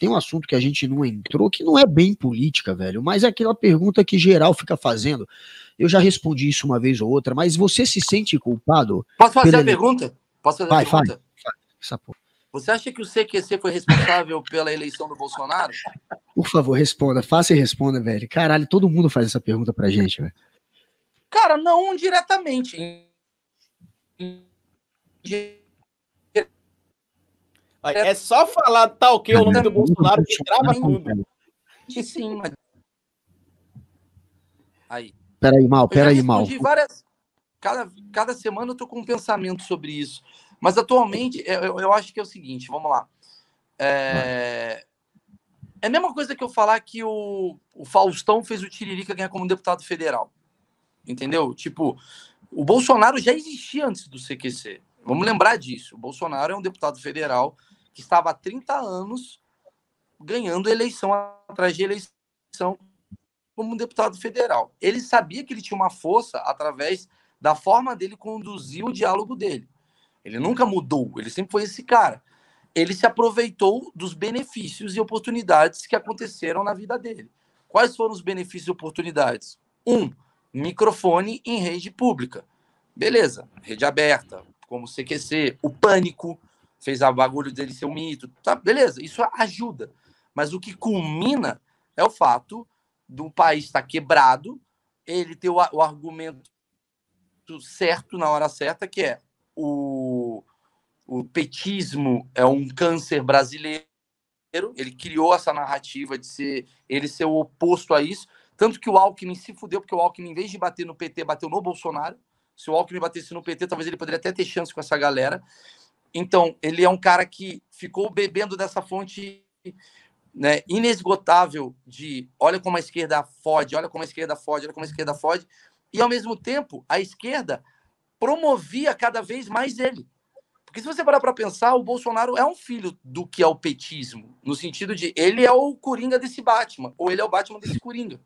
tem um assunto que a gente não entrou que não é bem política, velho, mas é aquela pergunta que geral fica fazendo. Eu já respondi isso uma vez ou outra, mas você se sente culpado? Posso fazer a pergunta? Posso fazer Vai, a pergunta? Vai, Essa porra. Você acha que o CQC foi responsável pela eleição do Bolsonaro? Por favor, responda. Faça e responda, velho. Caralho, todo mundo faz essa pergunta pra gente, velho. Cara, não diretamente. É só falar tal que o nome do Bolsonaro que trava tudo. Sim, mas... Aí. Peraí, mal, peraí, mal. várias. Cada, cada semana eu tô com um pensamento sobre isso. Mas atualmente, eu, eu acho que é o seguinte, vamos lá. É, é a mesma coisa que eu falar que o, o Faustão fez o Tiririca ganhar como deputado federal. Entendeu? Tipo, o Bolsonaro já existia antes do CQC. Vamos lembrar disso. O Bolsonaro é um deputado federal que estava há 30 anos ganhando eleição atrás de eleição como deputado federal. Ele sabia que ele tinha uma força através da forma dele conduzir o diálogo dele. Ele nunca mudou, ele sempre foi esse cara. Ele se aproveitou dos benefícios e oportunidades que aconteceram na vida dele. Quais foram os benefícios e oportunidades? Um, microfone em rede pública. Beleza, rede aberta, como o CQC, o pânico fez a bagulho dele ser um mito. Tá, beleza, isso ajuda. Mas o que culmina é o fato do país estar quebrado, ele ter o, o argumento certo na hora certa, que é o, o petismo é um câncer brasileiro. Ele criou essa narrativa de ser ele ser o oposto a isso. Tanto que o Alckmin se fudeu, porque o Alckmin, em vez de bater no PT, bateu no Bolsonaro. Se o Alckmin batesse no PT, talvez ele poderia até ter chance com essa galera. Então, ele é um cara que ficou bebendo dessa fonte né, inesgotável de olha como a esquerda fode, olha como a esquerda fode, olha como a esquerda fode. E, ao mesmo tempo, a esquerda promovia cada vez mais ele. Porque se você parar para pensar, o Bolsonaro é um filho do que é o petismo, no sentido de ele é o coringa desse Batman, ou ele é o Batman desse coringa.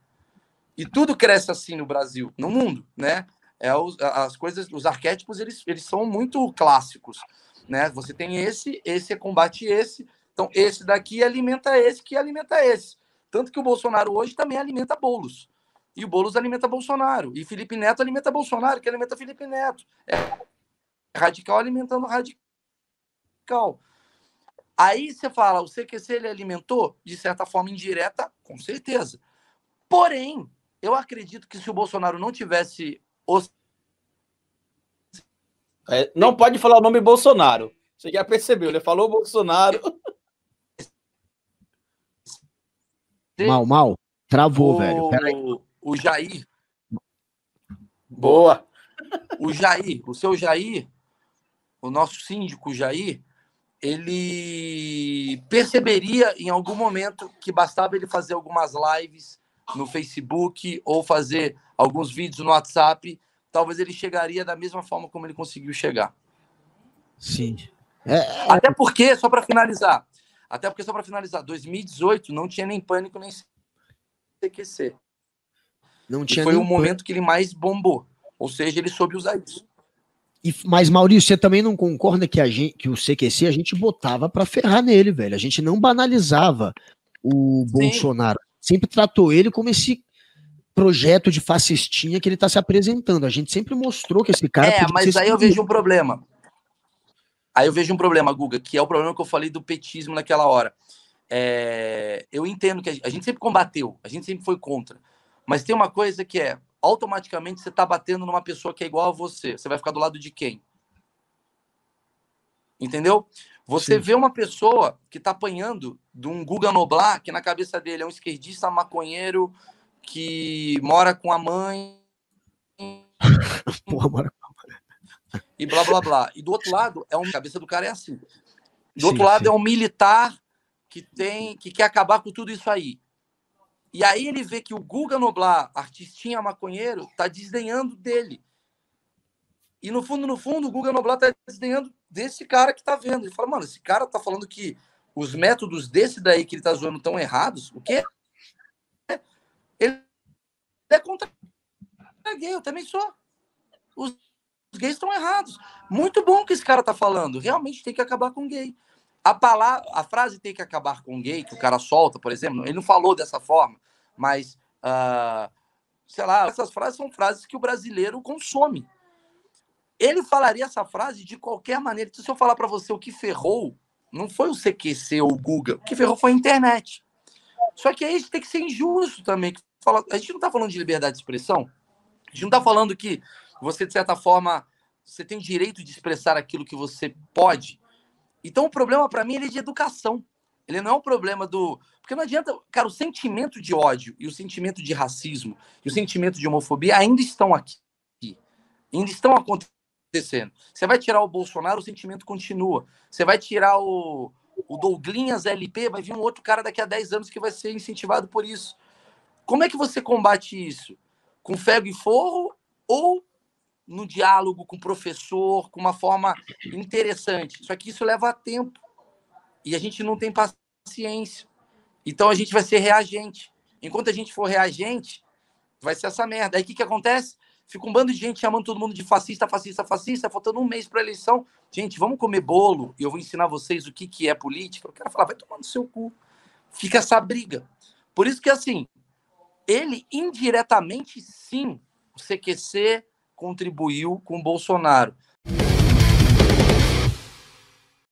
E tudo cresce assim no Brasil, no mundo, né? É os, as coisas, os arquétipos, eles, eles são muito clássicos, né? Você tem esse, esse combate esse, então esse daqui alimenta esse, que alimenta esse. Tanto que o Bolsonaro hoje também alimenta bolos. E o Boulos alimenta Bolsonaro. E Felipe Neto alimenta Bolsonaro, que alimenta Felipe Neto. É radical alimentando radical. Aí você fala, o CQC ele alimentou, de certa forma indireta, com certeza. Porém, eu acredito que se o Bolsonaro não tivesse. Os... É, não pode falar o nome Bolsonaro. Você já percebeu, ele falou Bolsonaro. Mal, mal. Travou, o... velho. Peraí o Jair. Boa! O Jair, o seu Jair, o nosso síndico Jair, ele perceberia em algum momento que bastava ele fazer algumas lives no Facebook ou fazer alguns vídeos no WhatsApp, talvez ele chegaria da mesma forma como ele conseguiu chegar. Sim. É... Até porque, só para finalizar, até porque só para finalizar, 2018 não tinha nem pânico nem CQC. Não tinha e foi o momento que ele mais bombou. Ou seja, ele soube usar isso. E, mas, Maurício, você também não concorda que, a gente, que o CQC a gente botava para ferrar nele, velho? A gente não banalizava o Sim. Bolsonaro. Sempre tratou ele como esse projeto de fascistinha que ele está se apresentando. A gente sempre mostrou que esse cara. É, mas aí eu vejo um problema. Aí eu vejo um problema, Guga, que é o problema que eu falei do petismo naquela hora. É, eu entendo que a gente sempre combateu, a gente sempre foi contra. Mas tem uma coisa que é, automaticamente você está batendo numa pessoa que é igual a você. Você vai ficar do lado de quem? Entendeu? Você Sim. vê uma pessoa que está apanhando de um Guga Noblar, que na cabeça dele é um esquerdista maconheiro que mora com a mãe. Porra, mora com a mãe. E blá blá blá. E do outro lado, é um... a cabeça do cara é assim. Do sim, outro lado sim. é um militar que tem que quer acabar com tudo isso aí. E aí ele vê que o Guga Noblar, artistinha maconheiro, tá desdenhando dele. E no fundo, no fundo, o Guga Noblar tá desdenhando desse cara que tá vendo. Ele fala, mano, esse cara tá falando que os métodos desse daí que ele tá zoando tão errados. O quê? Ele é contra gay, eu também sou. Os gays estão errados. Muito bom que esse cara tá falando. Realmente tem que acabar com gay. A, palavra, a frase tem que acabar com gay, que o cara solta, por exemplo, ele não falou dessa forma, mas, uh, sei lá, essas frases são frases que o brasileiro consome. Ele falaria essa frase de qualquer maneira. Então, se eu falar para você o que ferrou, não foi o CQC ou o Google, o que ferrou foi a internet. Só que aí a gente tem que ser injusto também. A gente não está falando de liberdade de expressão. A gente não está falando que você, de certa forma, você tem o direito de expressar aquilo que você pode. Então, o problema, para mim, ele é de educação. Ele não é um problema do. Porque não adianta. Cara, o sentimento de ódio e o sentimento de racismo e o sentimento de homofobia ainda estão aqui. Ainda estão acontecendo. Você vai tirar o Bolsonaro, o sentimento continua. Você vai tirar o, o Douglinhas LP, vai vir um outro cara daqui a 10 anos que vai ser incentivado por isso. Como é que você combate isso? Com fego e forro ou no diálogo com o professor, com uma forma interessante? Só que isso leva tempo. E a gente não tem paciência. Então a gente vai ser reagente. Enquanto a gente for reagente, vai ser essa merda. Aí o que, que acontece? Fica um bando de gente chamando todo mundo de fascista, fascista, fascista, faltando um mês para a eleição. Gente, vamos comer bolo e eu vou ensinar vocês o que, que é política. O cara fala, vai tomar no seu cu. Fica essa briga. Por isso que, assim, ele indiretamente, sim, o CQC contribuiu com o Bolsonaro.